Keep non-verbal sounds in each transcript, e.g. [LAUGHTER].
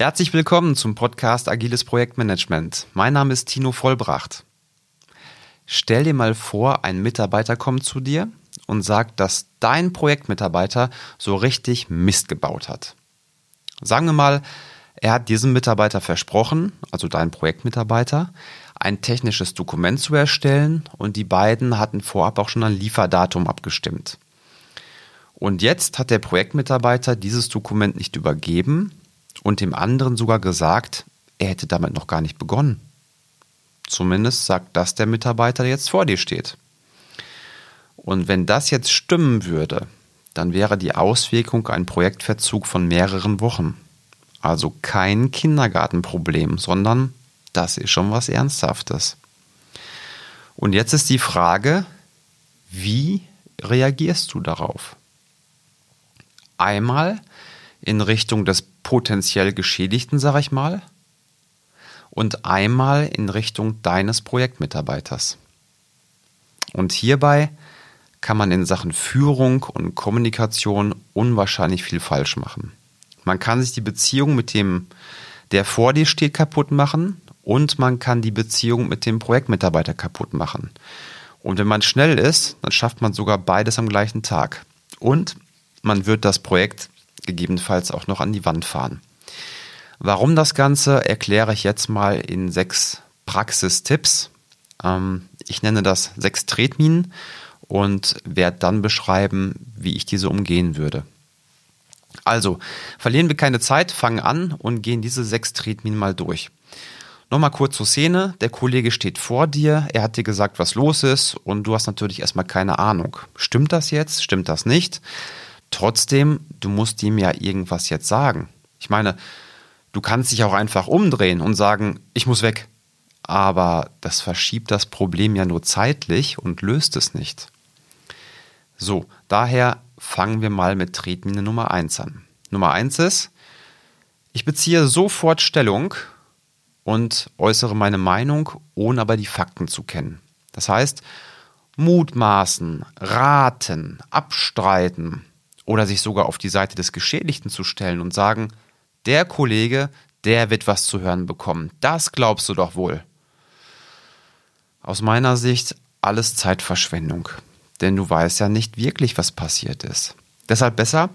Herzlich willkommen zum Podcast Agiles Projektmanagement. Mein Name ist Tino Vollbracht. Stell dir mal vor, ein Mitarbeiter kommt zu dir und sagt, dass dein Projektmitarbeiter so richtig Mist gebaut hat. Sagen wir mal, er hat diesem Mitarbeiter versprochen, also dein Projektmitarbeiter, ein technisches Dokument zu erstellen und die beiden hatten vorab auch schon ein Lieferdatum abgestimmt. Und jetzt hat der Projektmitarbeiter dieses Dokument nicht übergeben und dem anderen sogar gesagt, er hätte damit noch gar nicht begonnen. Zumindest sagt das der Mitarbeiter, der jetzt vor dir steht. Und wenn das jetzt stimmen würde, dann wäre die Auswirkung ein Projektverzug von mehreren Wochen. Also kein Kindergartenproblem, sondern das ist schon was Ernsthaftes. Und jetzt ist die Frage, wie reagierst du darauf? Einmal in Richtung des potenziell Geschädigten, sag ich mal, und einmal in Richtung deines Projektmitarbeiters. Und hierbei kann man in Sachen Führung und Kommunikation unwahrscheinlich viel falsch machen. Man kann sich die Beziehung mit dem, der vor dir steht, kaputt machen und man kann die Beziehung mit dem Projektmitarbeiter kaputt machen. Und wenn man schnell ist, dann schafft man sogar beides am gleichen Tag. Und man wird das Projekt gegebenenfalls auch noch an die Wand fahren. Warum das Ganze erkläre ich jetzt mal in sechs Praxistipps. Ähm, ich nenne das sechs Tretminen und werde dann beschreiben, wie ich diese umgehen würde. Also, verlieren wir keine Zeit, fangen an und gehen diese sechs Tretminen mal durch. Nochmal kurz zur Szene. Der Kollege steht vor dir, er hat dir gesagt, was los ist und du hast natürlich erstmal keine Ahnung. Stimmt das jetzt? Stimmt das nicht? Trotzdem, du musst ihm ja irgendwas jetzt sagen. Ich meine, du kannst dich auch einfach umdrehen und sagen, ich muss weg. Aber das verschiebt das Problem ja nur zeitlich und löst es nicht. So, daher fangen wir mal mit Tretmine Nummer 1 an. Nummer 1 ist, ich beziehe sofort Stellung und äußere meine Meinung, ohne aber die Fakten zu kennen. Das heißt, mutmaßen, raten, abstreiten, oder sich sogar auf die Seite des Geschädigten zu stellen und sagen, der Kollege, der wird was zu hören bekommen. Das glaubst du doch wohl. Aus meiner Sicht alles Zeitverschwendung, denn du weißt ja nicht wirklich, was passiert ist. Deshalb besser,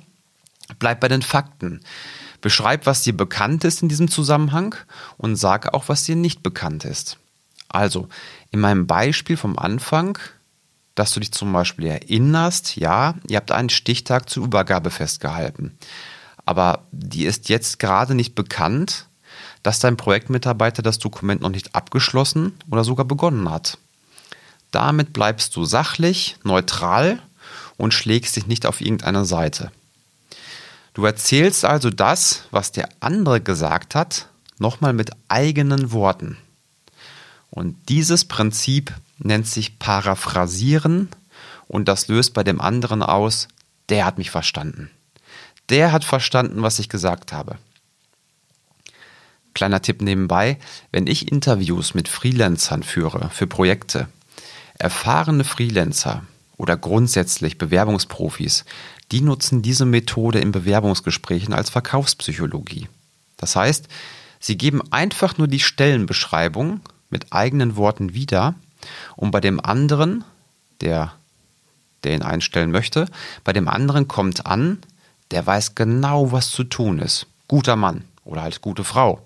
bleib bei den Fakten. Beschreib, was dir bekannt ist in diesem Zusammenhang und sag auch, was dir nicht bekannt ist. Also, in meinem Beispiel vom Anfang dass du dich zum Beispiel erinnerst, ja, ihr habt einen Stichtag zur Übergabe festgehalten. Aber dir ist jetzt gerade nicht bekannt, dass dein Projektmitarbeiter das Dokument noch nicht abgeschlossen oder sogar begonnen hat. Damit bleibst du sachlich, neutral und schlägst dich nicht auf irgendeine Seite. Du erzählst also das, was der andere gesagt hat, nochmal mit eigenen Worten. Und dieses Prinzip nennt sich Paraphrasieren und das löst bei dem anderen aus, der hat mich verstanden. Der hat verstanden, was ich gesagt habe. Kleiner Tipp nebenbei, wenn ich Interviews mit Freelancern führe für Projekte, erfahrene Freelancer oder grundsätzlich Bewerbungsprofis, die nutzen diese Methode in Bewerbungsgesprächen als Verkaufspsychologie. Das heißt, sie geben einfach nur die Stellenbeschreibung mit eigenen Worten wieder und bei dem anderen, der, der ihn einstellen möchte, bei dem anderen kommt an, der weiß genau, was zu tun ist. Guter Mann oder halt gute Frau.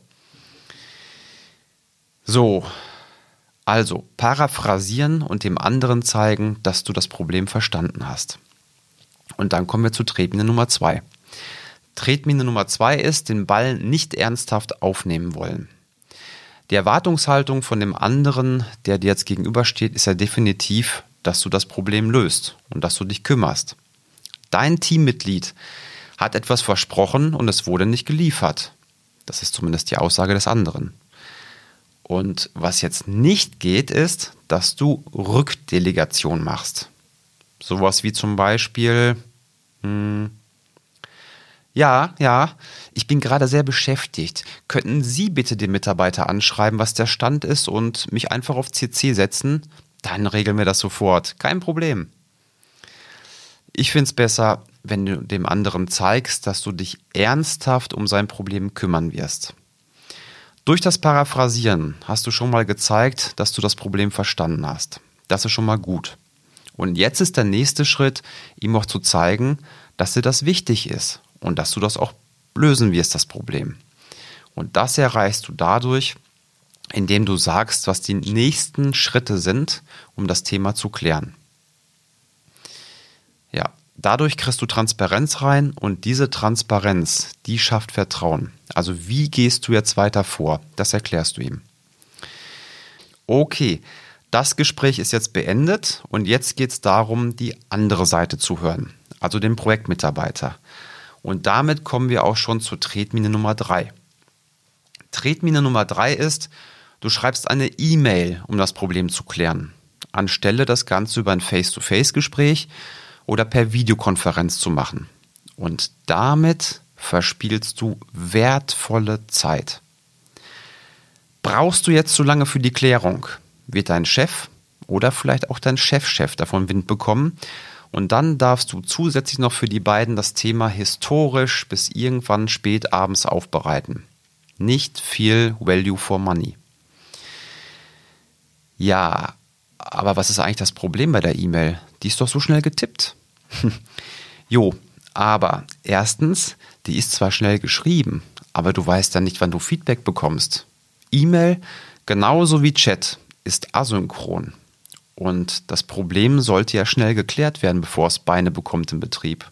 So, also paraphrasieren und dem anderen zeigen, dass du das Problem verstanden hast. Und dann kommen wir zu Tretmine Nummer zwei. Tretmine Nummer zwei ist, den Ball nicht ernsthaft aufnehmen wollen. Die Erwartungshaltung von dem anderen, der dir jetzt gegenübersteht, ist ja definitiv, dass du das Problem löst und dass du dich kümmerst. Dein Teammitglied hat etwas versprochen und es wurde nicht geliefert. Das ist zumindest die Aussage des anderen. Und was jetzt nicht geht, ist, dass du Rückdelegation machst. Sowas wie zum Beispiel, hm, ja, ja, ich bin gerade sehr beschäftigt. Könnten Sie bitte den Mitarbeiter anschreiben, was der Stand ist und mich einfach auf CC setzen? Dann regeln wir das sofort. Kein Problem. Ich finde es besser, wenn du dem anderen zeigst, dass du dich ernsthaft um sein Problem kümmern wirst. Durch das Paraphrasieren hast du schon mal gezeigt, dass du das Problem verstanden hast. Das ist schon mal gut. Und jetzt ist der nächste Schritt, ihm auch zu zeigen, dass dir das wichtig ist und dass du das auch lösen wirst, das Problem. Und das erreichst du dadurch, indem du sagst, was die nächsten Schritte sind, um das Thema zu klären. Ja, dadurch kriegst du Transparenz rein und diese Transparenz, die schafft Vertrauen. Also wie gehst du jetzt weiter vor? Das erklärst du ihm. Okay, das Gespräch ist jetzt beendet und jetzt geht es darum, die andere Seite zu hören, also den Projektmitarbeiter. Und damit kommen wir auch schon zur Tretmine Nummer drei. Tretmine Nummer drei ist, du schreibst eine E-Mail, um das Problem zu klären, anstelle das Ganze über ein Face-to-Face-Gespräch oder per Videokonferenz zu machen. Und damit verspielst du wertvolle Zeit. Brauchst du jetzt zu lange für die Klärung, wird dein Chef oder vielleicht auch dein Chefchef davon Wind bekommen und dann darfst du zusätzlich noch für die beiden das Thema historisch bis irgendwann spät abends aufbereiten. Nicht viel Value for Money. Ja, aber was ist eigentlich das Problem bei der E-Mail? Die ist doch so schnell getippt. [LAUGHS] jo, aber erstens, die ist zwar schnell geschrieben, aber du weißt dann nicht, wann du Feedback bekommst. E-Mail, genauso wie Chat, ist asynchron. Und das Problem sollte ja schnell geklärt werden, bevor es Beine bekommt im Betrieb.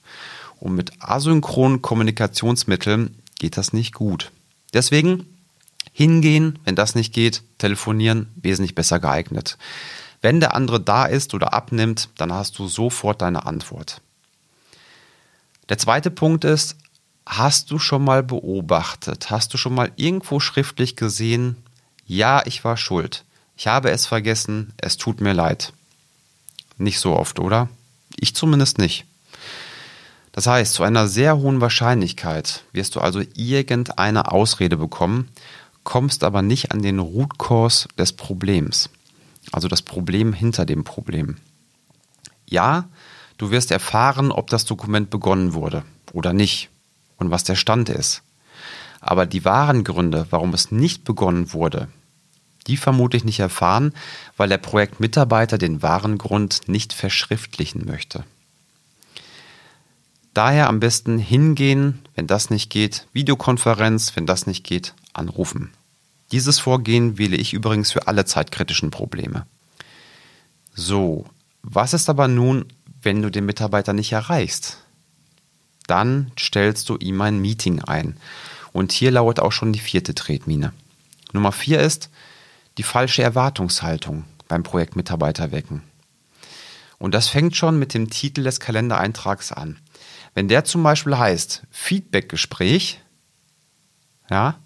Und mit asynchronen Kommunikationsmitteln geht das nicht gut. Deswegen hingehen, wenn das nicht geht, telefonieren, wesentlich besser geeignet. Wenn der andere da ist oder abnimmt, dann hast du sofort deine Antwort. Der zweite Punkt ist, hast du schon mal beobachtet, hast du schon mal irgendwo schriftlich gesehen, ja, ich war schuld, ich habe es vergessen, es tut mir leid. Nicht so oft, oder? Ich zumindest nicht. Das heißt, zu einer sehr hohen Wahrscheinlichkeit wirst du also irgendeine Ausrede bekommen, kommst aber nicht an den Root Cause des Problems. Also das Problem hinter dem Problem. Ja, du wirst erfahren, ob das Dokument begonnen wurde oder nicht und was der Stand ist. Aber die wahren Gründe, warum es nicht begonnen wurde, die vermutlich nicht erfahren, weil der Projektmitarbeiter den wahren Grund nicht verschriftlichen möchte. Daher am besten hingehen, wenn das nicht geht, Videokonferenz, wenn das nicht geht, anrufen. Dieses Vorgehen wähle ich übrigens für alle zeitkritischen Probleme. So, was ist aber nun, wenn du den Mitarbeiter nicht erreichst? Dann stellst du ihm ein Meeting ein. Und hier lauert auch schon die vierte Tretmine. Nummer vier ist die falsche Erwartungshaltung beim Projektmitarbeiter wecken. Und das fängt schon mit dem Titel des Kalendereintrags an. Wenn der zum Beispiel heißt Feedbackgespräch, ja,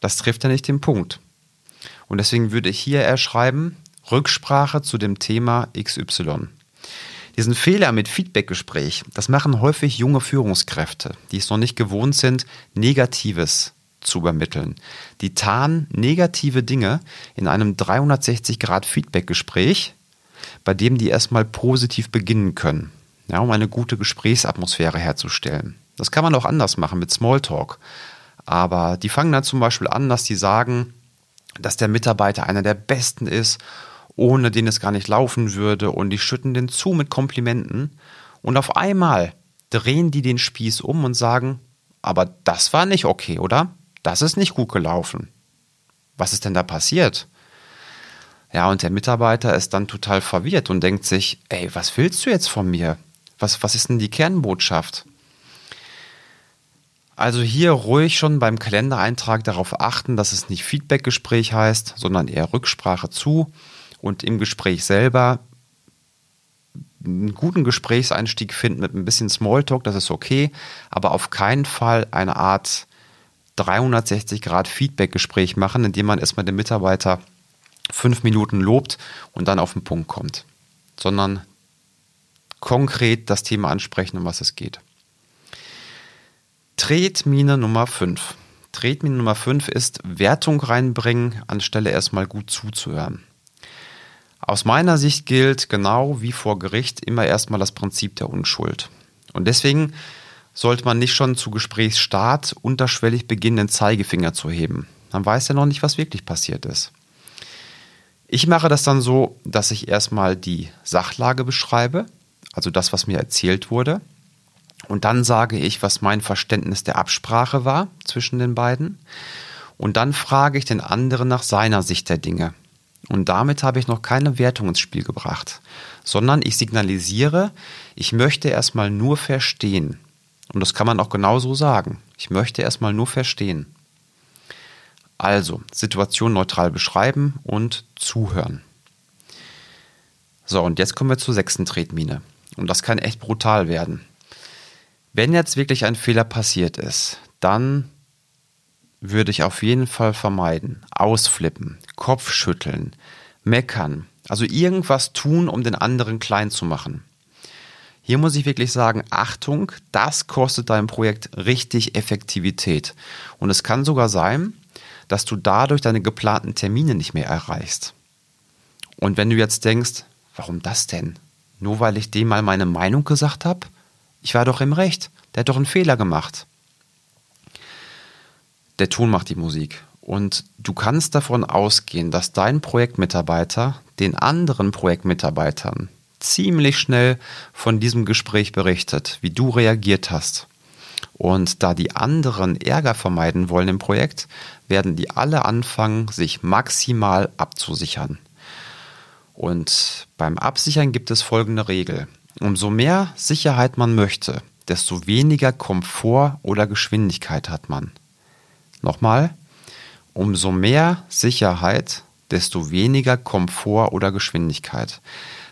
das trifft ja nicht den Punkt. Und deswegen würde ich hier eher schreiben Rücksprache zu dem Thema XY. Diesen Fehler mit Feedbackgespräch, das machen häufig junge Führungskräfte, die es noch nicht gewohnt sind, Negatives zu übermitteln. Die tarnen negative Dinge in einem 360-Grad-Feedback-Gespräch, bei dem die erstmal positiv beginnen können ja, um eine gute Gesprächsatmosphäre herzustellen. Das kann man auch anders machen mit Smalltalk. Aber die fangen dann zum Beispiel an, dass die sagen, dass der Mitarbeiter einer der Besten ist, ohne den es gar nicht laufen würde, und die schütten den zu mit Komplimenten. Und auf einmal drehen die den Spieß um und sagen, aber das war nicht okay, oder? Das ist nicht gut gelaufen. Was ist denn da passiert? Ja, und der Mitarbeiter ist dann total verwirrt und denkt sich, ey, was willst du jetzt von mir? Was, was ist denn die Kernbotschaft? Also hier ruhig schon beim Kalendereintrag darauf achten, dass es nicht Feedbackgespräch heißt, sondern eher Rücksprache zu und im Gespräch selber einen guten Gesprächseinstieg finden mit ein bisschen Smalltalk, das ist okay, aber auf keinen Fall eine Art 360 Grad Feedbackgespräch machen, indem man erstmal den Mitarbeiter fünf Minuten lobt und dann auf den Punkt kommt, sondern konkret das Thema ansprechen, um was es geht. Tretmine Nummer 5. Tretmine Nummer 5 ist Wertung reinbringen, anstelle erstmal gut zuzuhören. Aus meiner Sicht gilt genau wie vor Gericht immer erstmal das Prinzip der Unschuld. Und deswegen sollte man nicht schon zu Gesprächsstart unterschwellig beginnen, den Zeigefinger zu heben. Man weiß ja noch nicht, was wirklich passiert ist. Ich mache das dann so, dass ich erstmal die Sachlage beschreibe, also das, was mir erzählt wurde. Und dann sage ich, was mein Verständnis der Absprache war zwischen den beiden. Und dann frage ich den anderen nach seiner Sicht der Dinge. Und damit habe ich noch keine Wertung ins Spiel gebracht, sondern ich signalisiere, ich möchte erstmal nur verstehen. Und das kann man auch genauso sagen. Ich möchte erstmal nur verstehen. Also, Situation neutral beschreiben und zuhören. So, und jetzt kommen wir zur sechsten Tretmine. Und das kann echt brutal werden. Wenn jetzt wirklich ein Fehler passiert ist, dann würde ich auf jeden Fall vermeiden. Ausflippen, Kopfschütteln, meckern. Also irgendwas tun, um den anderen klein zu machen. Hier muss ich wirklich sagen, Achtung, das kostet deinem Projekt richtig Effektivität. Und es kann sogar sein, dass du dadurch deine geplanten Termine nicht mehr erreichst. Und wenn du jetzt denkst, warum das denn? Nur weil ich dem mal meine Meinung gesagt habe? Ich war doch im Recht. Der hat doch einen Fehler gemacht. Der Ton macht die Musik. Und du kannst davon ausgehen, dass dein Projektmitarbeiter den anderen Projektmitarbeitern ziemlich schnell von diesem Gespräch berichtet, wie du reagiert hast. Und da die anderen Ärger vermeiden wollen im Projekt, werden die alle anfangen, sich maximal abzusichern. Und beim Absichern gibt es folgende Regel. Umso mehr Sicherheit man möchte, desto weniger Komfort oder Geschwindigkeit hat man. Nochmal, umso mehr Sicherheit, desto weniger Komfort oder Geschwindigkeit.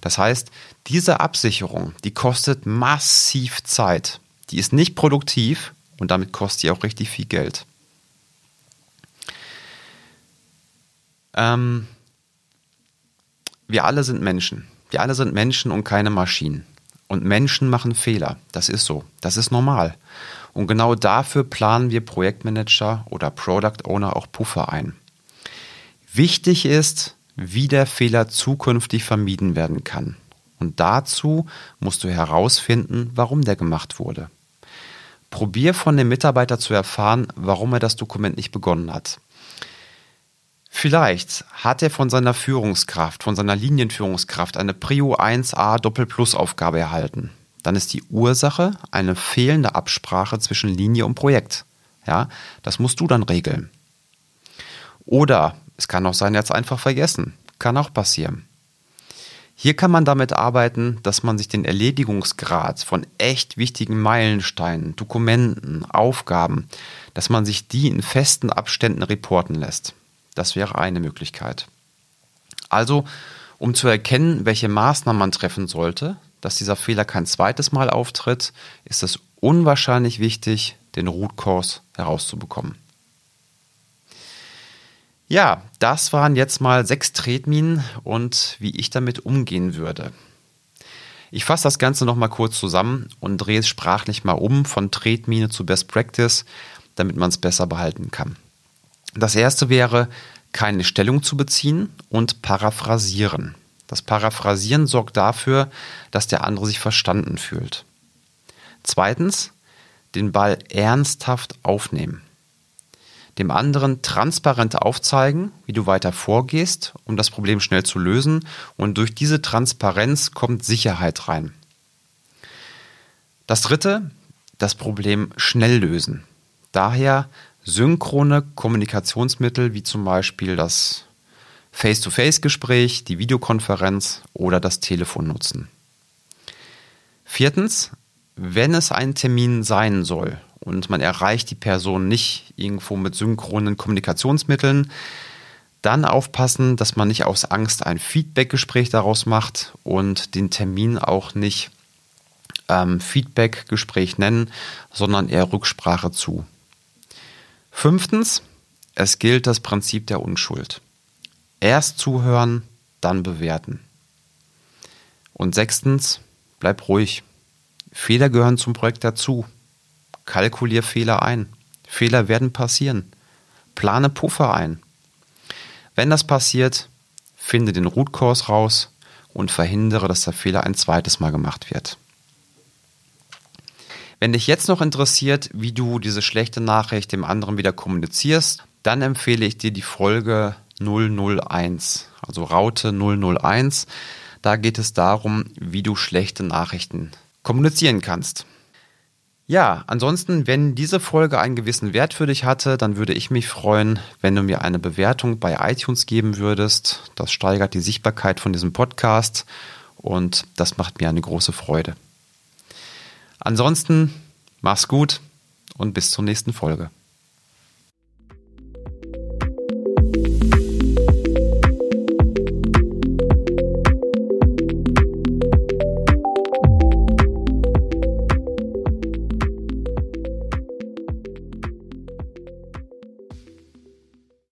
Das heißt, diese Absicherung, die kostet massiv Zeit die ist nicht produktiv und damit kostet die auch richtig viel Geld. Ähm, wir alle sind Menschen. Wir alle sind Menschen und keine Maschinen. Und Menschen machen Fehler. Das ist so. Das ist normal. Und genau dafür planen wir Projektmanager oder Product Owner auch Puffer ein. Wichtig ist, wie der Fehler zukünftig vermieden werden kann. Und dazu musst du herausfinden, warum der gemacht wurde. Probier von dem Mitarbeiter zu erfahren, warum er das Dokument nicht begonnen hat. Vielleicht hat er von seiner Führungskraft, von seiner Linienführungskraft eine Prio 1a Doppelplus Aufgabe erhalten. Dann ist die Ursache eine fehlende Absprache zwischen Linie und Projekt. Ja, das musst du dann regeln. Oder es kann auch sein, er hat es einfach vergessen. Kann auch passieren. Hier kann man damit arbeiten, dass man sich den Erledigungsgrad von echt wichtigen Meilensteinen, Dokumenten, Aufgaben, dass man sich die in festen Abständen reporten lässt. Das wäre eine Möglichkeit. Also, um zu erkennen, welche Maßnahmen man treffen sollte, dass dieser Fehler kein zweites Mal auftritt, ist es unwahrscheinlich wichtig, den Root Cause herauszubekommen. Ja, das waren jetzt mal sechs Tretminen und wie ich damit umgehen würde. Ich fasse das Ganze nochmal kurz zusammen und drehe es sprachlich mal um von Tretmine zu Best Practice, damit man es besser behalten kann. Das erste wäre, keine Stellung zu beziehen und paraphrasieren. Das Paraphrasieren sorgt dafür, dass der andere sich verstanden fühlt. Zweitens, den Ball ernsthaft aufnehmen dem anderen transparent aufzeigen, wie du weiter vorgehst, um das Problem schnell zu lösen. Und durch diese Transparenz kommt Sicherheit rein. Das dritte, das Problem schnell lösen. Daher synchrone Kommunikationsmittel wie zum Beispiel das Face-to-Face-Gespräch, die Videokonferenz oder das Telefon nutzen. Viertens, wenn es ein Termin sein soll und man erreicht die Person nicht irgendwo mit synchronen Kommunikationsmitteln, dann aufpassen, dass man nicht aus Angst ein Feedbackgespräch daraus macht und den Termin auch nicht ähm, Feedbackgespräch nennen, sondern eher Rücksprache zu. Fünftens, es gilt das Prinzip der Unschuld. Erst zuhören, dann bewerten. Und sechstens, bleib ruhig. Fehler gehören zum Projekt dazu. Kalkulier Fehler ein. Fehler werden passieren. Plane Puffer ein. Wenn das passiert, finde den Root Cause raus und verhindere, dass der Fehler ein zweites Mal gemacht wird. Wenn dich jetzt noch interessiert, wie du diese schlechte Nachricht dem anderen wieder kommunizierst, dann empfehle ich dir die Folge 001, also Raute 001. Da geht es darum, wie du schlechte Nachrichten kommunizieren kannst. Ja, ansonsten, wenn diese Folge einen gewissen Wert für dich hatte, dann würde ich mich freuen, wenn du mir eine Bewertung bei iTunes geben würdest. Das steigert die Sichtbarkeit von diesem Podcast und das macht mir eine große Freude. Ansonsten, mach's gut und bis zur nächsten Folge.